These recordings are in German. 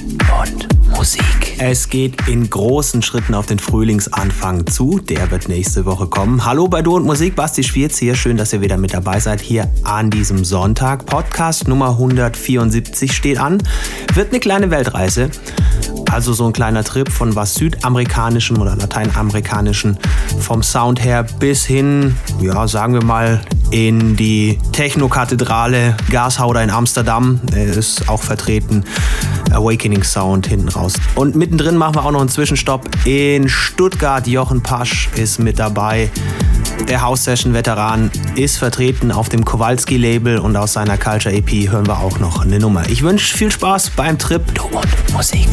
und Musik. Es geht in großen Schritten auf den Frühlingsanfang zu. Der wird nächste Woche kommen. Hallo bei Du und Musik, Basti Schwierz hier. Schön, dass ihr wieder mit dabei seid hier an diesem Sonntag. Podcast Nummer 174 steht an. Wird eine kleine Weltreise. Also so ein kleiner Trip von was Südamerikanischem oder Lateinamerikanischem vom Sound her bis hin, ja, sagen wir mal, in die Techno-Kathedrale Gashauder in Amsterdam. Er ist auch vertreten. Awakening Sound hinten raus. Und mittendrin machen wir auch noch einen Zwischenstopp in Stuttgart. Jochen Pasch ist mit dabei. Der House Session Veteran ist vertreten auf dem Kowalski Label und aus seiner Culture EP hören wir auch noch eine Nummer. Ich wünsche viel Spaß beim Trip Du und Musik.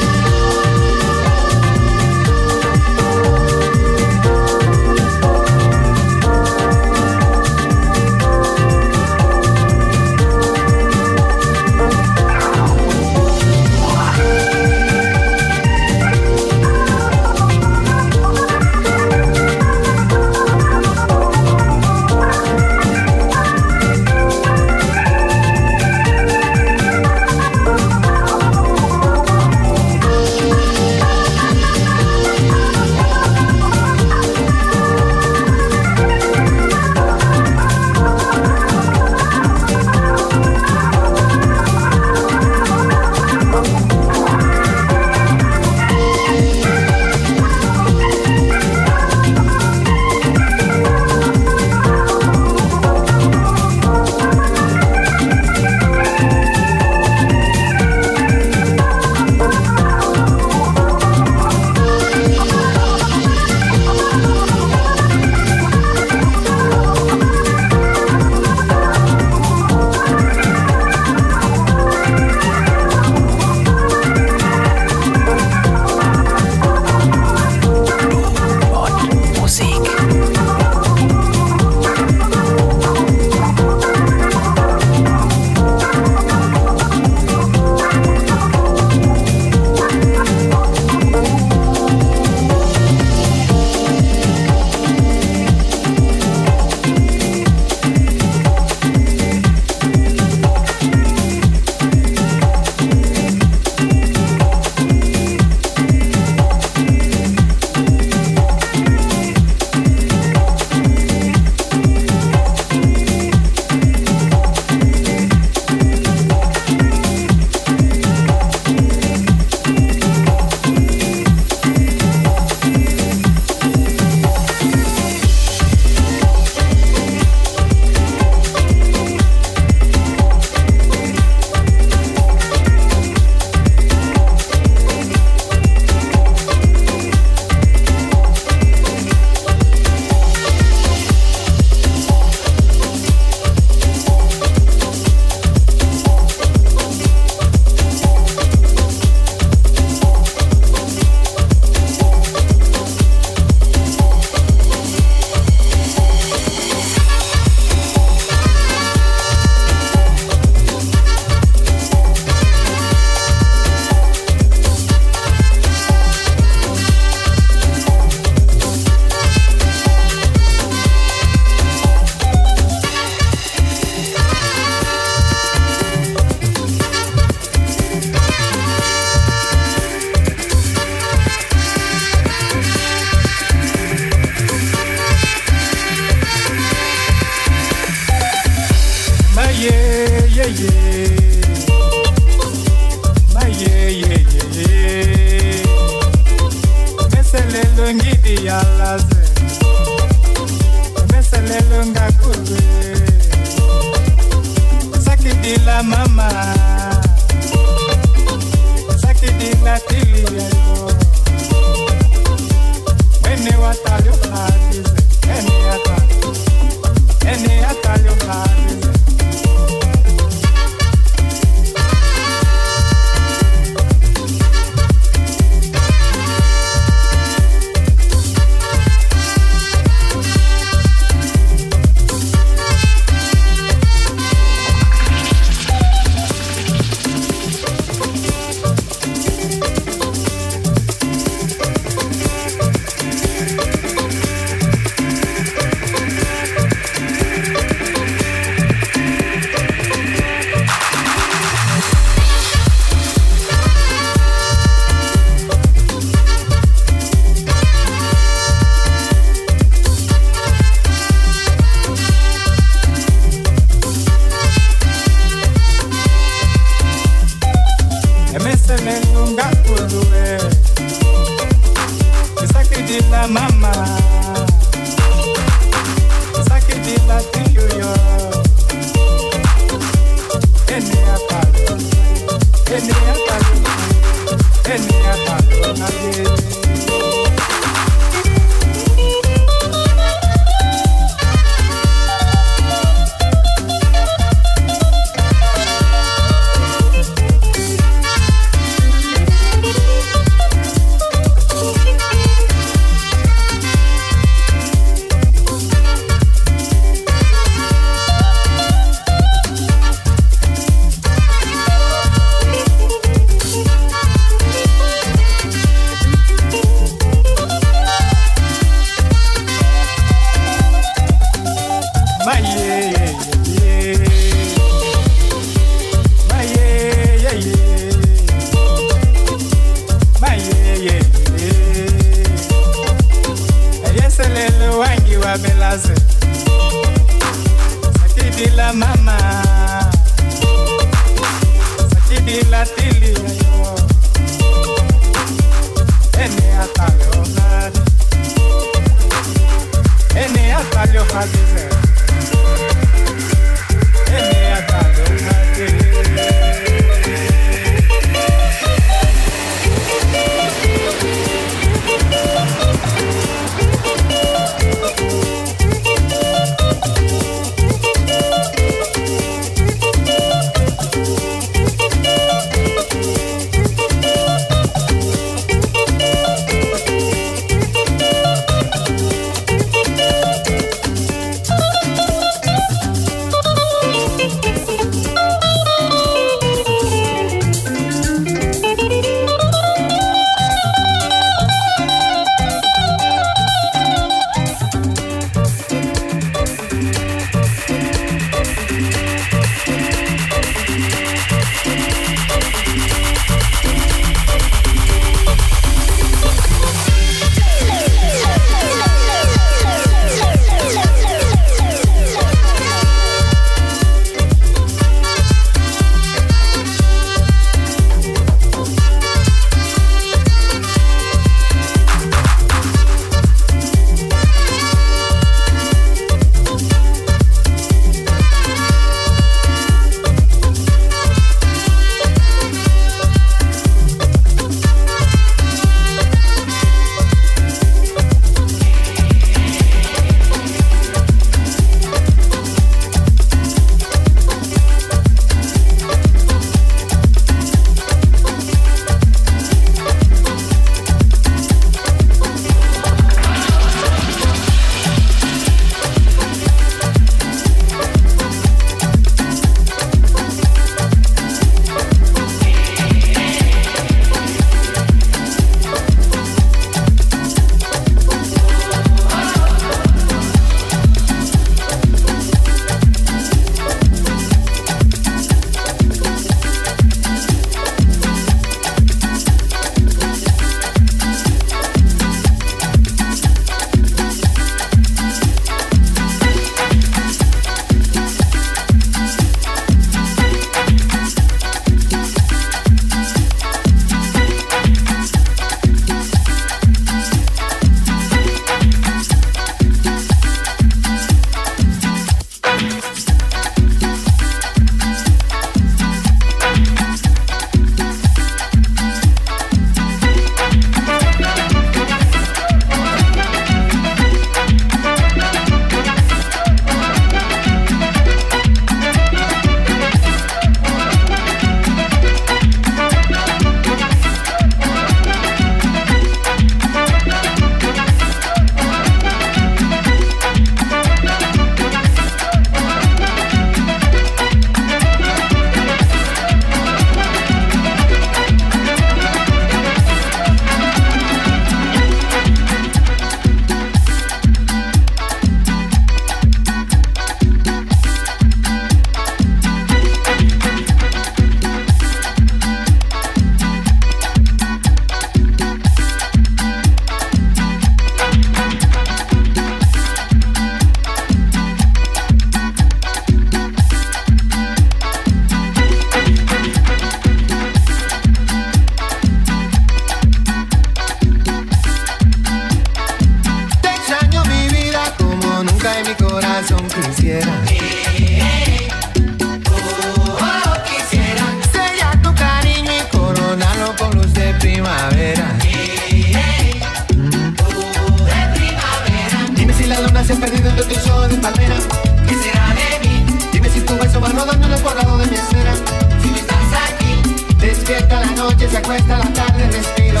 cuesta la tarde respiro.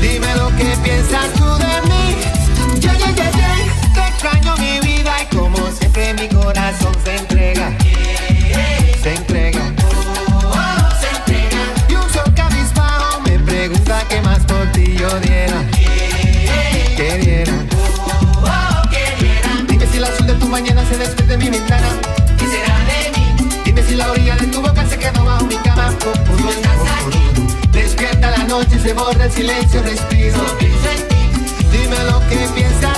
Dime lo que piensas tú de mí. Yo, yo, yo, yo, te extraño mi vida y como siempre mi corazón se entrega. Se entrega. Se entrega. Y un sol cabizbajo me pregunta qué más por ti yo diera. Que diera. Dime si la azul de tu mañana se despierta en mi noche se borra el silencio, respiro. Dime lo que piensas.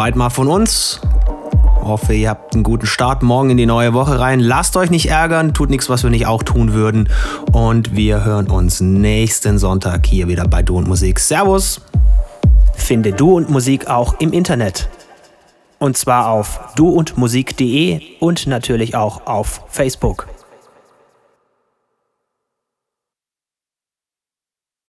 Soweit mal von uns. Hoffe, ihr habt einen guten Start morgen in die neue Woche rein. Lasst euch nicht ärgern, tut nichts, was wir nicht auch tun würden. Und wir hören uns nächsten Sonntag hier wieder bei Du und Musik. Servus! Finde Du und Musik auch im Internet. Und zwar auf duundmusik.de und natürlich auch auf Facebook.